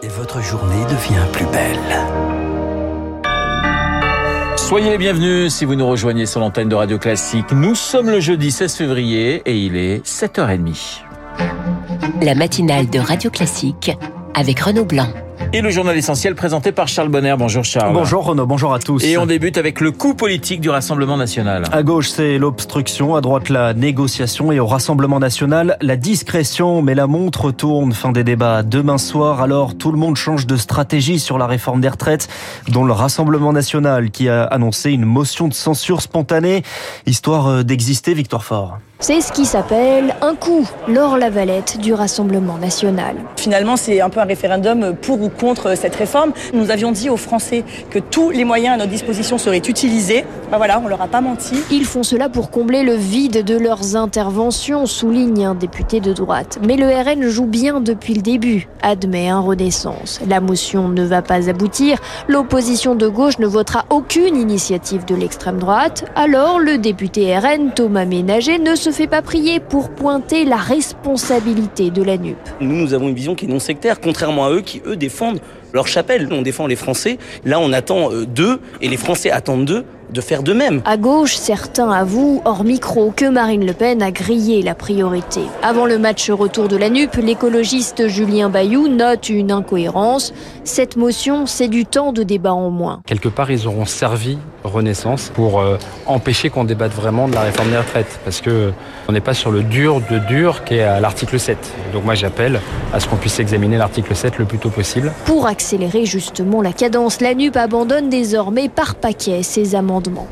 Et votre journée devient plus belle. Soyez les bienvenus si vous nous rejoignez sur l'antenne de Radio Classique. Nous sommes le jeudi 16 février et il est 7h30. La matinale de Radio Classique avec Renaud Blanc. Et le journal essentiel présenté par Charles Bonner. Bonjour Charles. Bonjour Renaud, bonjour à tous. Et on débute avec le coup politique du Rassemblement national. À gauche, c'est l'obstruction, à droite, la négociation et au Rassemblement national, la discrétion. Mais la montre tourne. Fin des débats demain soir. Alors, tout le monde change de stratégie sur la réforme des retraites, dont le Rassemblement national qui a annoncé une motion de censure spontanée, histoire euh, d'exister, Victoire Fort. C'est ce qui s'appelle un coup, Laure Lavalette du Rassemblement national. Finalement, c'est un peu un référendum pour ou contre cette réforme. Nous avions dit aux Français que tous les moyens à notre disposition seraient utilisés. Ben voilà, on leur a pas menti. Ils font cela pour combler le vide de leurs interventions, souligne un député de droite. Mais le RN joue bien depuis le début, admet un Renaissance. La motion ne va pas aboutir. L'opposition de gauche ne votera aucune initiative de l'extrême droite. Alors, le député RN, Thomas Ménager, ne se se fait pas prier pour pointer la responsabilité de la NUP. Nous, nous avons une vision qui est non sectaire, contrairement à eux qui, eux, défendent leur chapelle. On défend les Français. Là, on attend d'eux, et les Français attendent d'eux, de faire de même. À gauche, certains avouent, hors micro, que Marine Le Pen a grillé la priorité. Avant le match retour de la NUP, l'écologiste Julien Bayou note une incohérence. Cette motion, c'est du temps de débat en moins. Quelque part, ils auront servi Renaissance pour euh, empêcher qu'on débatte vraiment de la réforme des retraites. Parce que on n'est pas sur le dur de dur qui est à l'article 7. Donc moi, j'appelle à ce qu'on puisse examiner l'article 7 le plus tôt possible. Pour accélérer justement la cadence, la NUP abandonne désormais par paquet ses amendements. Dumont.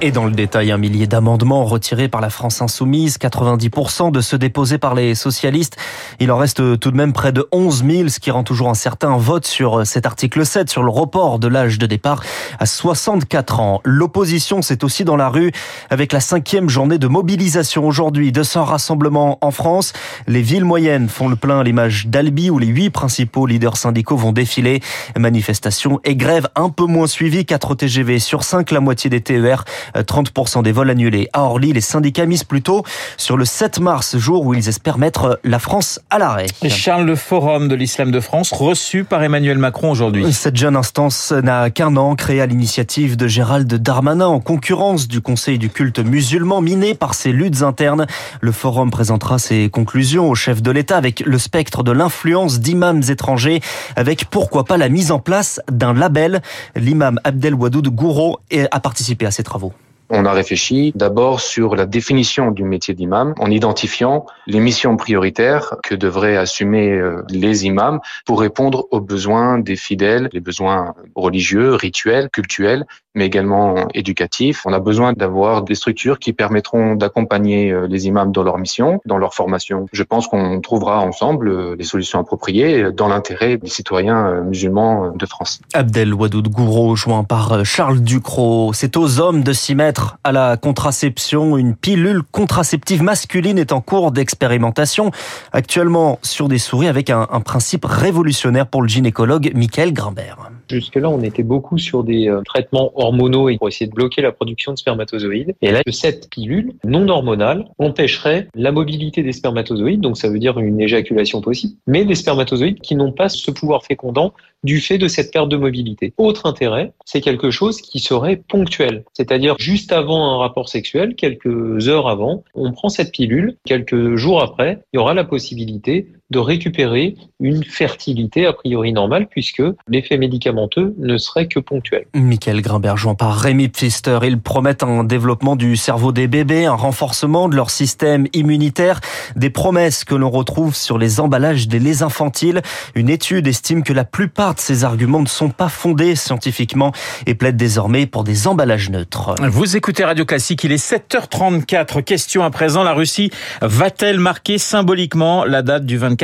Et dans le détail, un millier d'amendements retirés par la France insoumise, 90% de ceux déposés par les socialistes. Il en reste tout de même près de 11 000, ce qui rend toujours un certain vote sur cet article 7, sur le report de l'âge de départ à 64 ans. L'opposition, c'est aussi dans la rue avec la cinquième journée de mobilisation aujourd'hui. 200 rassemblements en France. Les villes moyennes font le plein à l'image d'Albi où les huit principaux leaders syndicaux vont défiler. Manifestation et grève un peu moins suivies, 4 TGV sur 5, la moitié des TER 30% des vols annulés. À Orly, les syndicats misent plutôt sur le 7 mars, jour où ils espèrent mettre la France à l'arrêt. Charles, le Forum de l'Islam de France, reçu par Emmanuel Macron aujourd'hui. Cette jeune instance n'a qu'un an, créée à l'initiative de Gérald Darmanin, en concurrence du Conseil du culte musulman, miné par ses luttes internes. Le Forum présentera ses conclusions au chef de l'État avec le spectre de l'influence d'imams étrangers, avec pourquoi pas la mise en place d'un label. L'imam Abdel Wadoud Gouro a participé à ces travaux. On a réfléchi d'abord sur la définition du métier d'imam en identifiant les missions prioritaires que devraient assumer les imams pour répondre aux besoins des fidèles, les besoins religieux, rituels, cultuels, mais également éducatifs. On a besoin d'avoir des structures qui permettront d'accompagner les imams dans leur mission, dans leur formation. Je pense qu'on trouvera ensemble les solutions appropriées dans l'intérêt des citoyens musulmans de France. Abdel Wadoud Gouro, joint par Charles Ducrot. C'est aux hommes de s'y mettre à la contraception. Une pilule contraceptive masculine est en cours d'expérimentation actuellement sur des souris avec un, un, principe révolutionnaire pour le gynécologue Michael Grimbert. Jusque-là, on était beaucoup sur des euh, traitements hormonaux pour essayer de bloquer la production de spermatozoïdes. Et là, cette pilule non hormonale empêcherait la mobilité des spermatozoïdes, donc ça veut dire une éjaculation possible, mais des spermatozoïdes qui n'ont pas ce pouvoir fécondant du fait de cette perte de mobilité. Autre intérêt, c'est quelque chose qui serait ponctuel, c'est-à-dire juste avant un rapport sexuel, quelques heures avant, on prend cette pilule, quelques jours après, il y aura la possibilité de récupérer une fertilité a priori normale puisque l'effet médicamenteux ne serait que ponctuel. Michael Grimbert joint par Rémi Pfister. Ils promettent un développement du cerveau des bébés, un renforcement de leur système immunitaire, des promesses que l'on retrouve sur les emballages des laits infantiles. Une étude estime que la plupart de ces arguments ne sont pas fondés scientifiquement et plaide désormais pour des emballages neutres. Vous écoutez Radio Classique, il est 7h34. Question à présent, la Russie va-t-elle marquer symboliquement la date du 24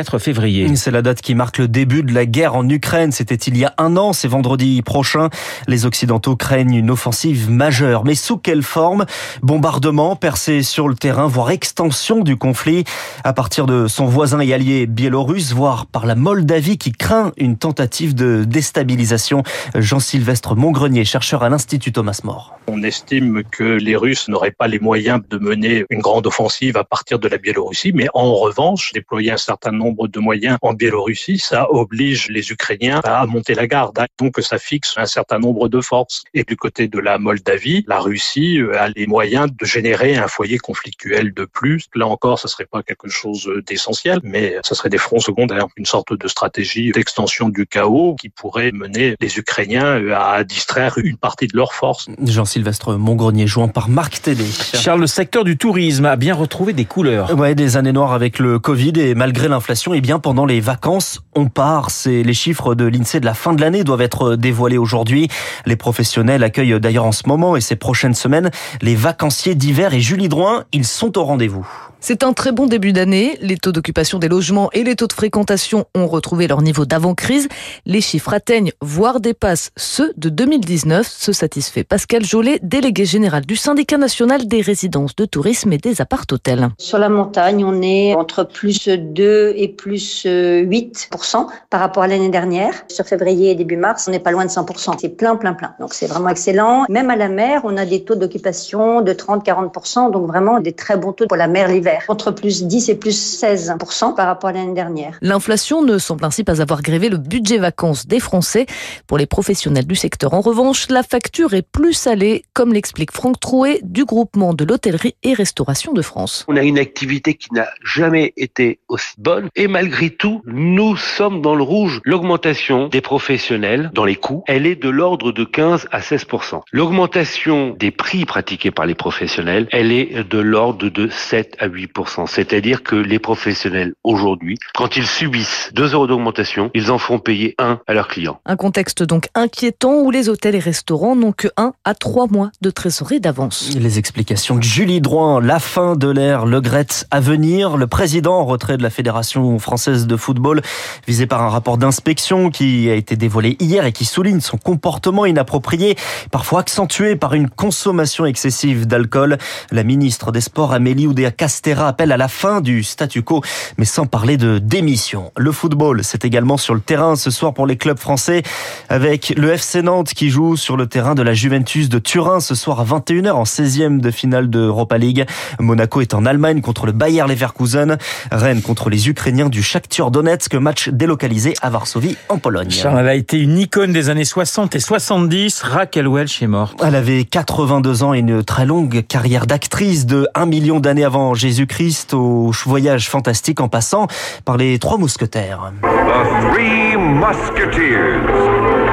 C'est la date qui marque le début de la guerre en Ukraine. C'était il y a un an, c'est vendredi prochain. Les Occidentaux craignent une offensive majeure. Mais sous quelle forme? Bombardement, percée sur le terrain, voire extension du conflit à partir de son voisin et allié biélorusse, voire par la Moldavie qui craint une tentative de déstabilisation. Jean-Sylvestre Montgrenier, chercheur à l'Institut Thomas More. On estime que les Russes n'auraient pas les moyens de mener une grande offensive à partir de la Biélorussie, mais en revanche, déployer un certain nombre de moyens en Biélorussie, ça oblige les Ukrainiens à monter la garde. Hein. Donc ça fixe un certain nombre de forces. Et du côté de la Moldavie, la Russie euh, a les moyens de générer un foyer conflictuel de plus. Là encore, ça serait pas quelque chose d'essentiel, mais ça serait des fronts secondaires, une sorte de stratégie d'extension du chaos qui pourrait mener les Ukrainiens à distraire une partie de leurs forces. Jean-Sylvestre Montgrenier, jouant par Marc Tédé. Charles, le secteur du tourisme a bien retrouvé des couleurs. Ouais, des années noires avec le Covid et malgré l'inflation, et eh bien pendant les vacances, on part. C'est les chiffres de l'INSEE de la fin de l'année doivent être dévoilés aujourd'hui. Les professionnels accueillent d'ailleurs en ce moment et ces prochaines semaines les vacanciers d'hiver et Julie Drouin, ils sont au rendez-vous. C'est un très bon début d'année. Les taux d'occupation des logements et les taux de fréquentation ont retrouvé leur niveau d'avant-crise. Les chiffres atteignent, voire dépassent ceux de 2019. Se satisfait Pascal Délégué général du syndicat national des résidences de tourisme et des appart-hôtels. Sur la montagne, on est entre plus 2 et plus 8% par rapport à l'année dernière. Sur février et début mars, on n'est pas loin de 100%. C'est plein, plein, plein. Donc c'est vraiment excellent. Même à la mer, on a des taux d'occupation de 30-40%. Donc vraiment des très bons taux pour la mer l'hiver entre plus 10 et plus 16% par rapport à l'année dernière. L'inflation ne semble ainsi pas avoir grévé le budget vacances des Français. Pour les professionnels du secteur, en revanche, la facture est plus salée, comme l'explique Franck Trouet du groupement de l'hôtellerie et restauration de France. On a une activité qui n'a jamais été aussi bonne et malgré tout, nous sommes dans le rouge. L'augmentation des professionnels dans les coûts, elle est de l'ordre de 15 à 16%. L'augmentation des prix pratiqués par les professionnels, elle est de l'ordre de 7 à 8%. C'est-à-dire que les professionnels aujourd'hui, quand ils subissent 2 euros d'augmentation, ils en font payer 1 à leurs clients. Un contexte donc inquiétant où les hôtels et restaurants n'ont que 1 à 3 mois de trésorerie d'avance. Les explications de Julie Drouin, la fin de l'ère Le Gret à venir. Le président en retrait de la Fédération française de football, visé par un rapport d'inspection qui a été dévoilé hier et qui souligne son comportement inapproprié, parfois accentué par une consommation excessive d'alcool. La ministre des Sports Amélie Oudéa-Castéra appelle à la fin du statu quo, mais sans parler de démission. Le football, c'est également sur le terrain ce soir pour les clubs français, avec le FC Nantes qui joue sur le terrain de la Juventus de Turin ce soir à 21h en 16e de finale de Europa League. Monaco est en Allemagne contre le Bayer Leverkusen. Rennes contre les Ukrainiens du Shakhtar Donetsk, match délocalisé à Varsovie en Pologne. Charles, a été une icône des années 60 et 70. Raquel Welch est morte. Elle avait 82 ans et une très longue carrière d'actrice de 1 million d'années avant Jésus Jésus-Christ au voyage fantastique en passant par les trois mousquetaires. The Three Musketeers.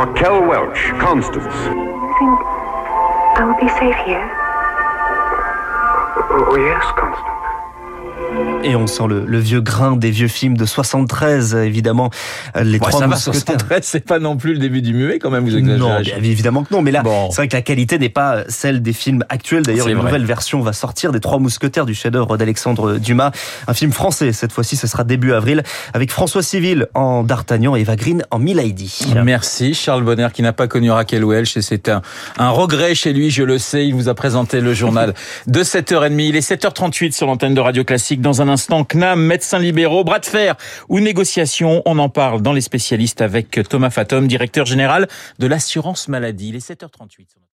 Raquel Welch, Constance. I think I will be safe here. Oh, oh yes, Constance. Et on sent le, le, vieux grain des vieux films de 73, évidemment. Les ouais, trois ça va, mousquetaires. 73, c'est pas non plus le début du muet, quand même, vous exagérez. Non, bien évidemment que non. Mais là, Bon. c'est vrai que la qualité n'est pas celle des films actuels. D'ailleurs, une vrai. nouvelle version va sortir des Trois Mousquetaires du chef-d'œuvre d'Alexandre Dumas. Un film français, cette fois-ci, ce sera début avril, avec François Civil en D'Artagnan et Eva Green en Milady. Merci Charles Bonner qui n'a pas connu Raquel Welch et c'est un, un regret chez lui, je le sais. Il vous a présenté le journal de 7h30. Il est 7h38 sur l'antenne de Radio Classique. Dans un instant, CNAM, médecins libéraux, bras de fer ou négociations. On en parle dans les spécialistes avec Thomas Fatom, directeur général de l'assurance maladie. Il est 7h38.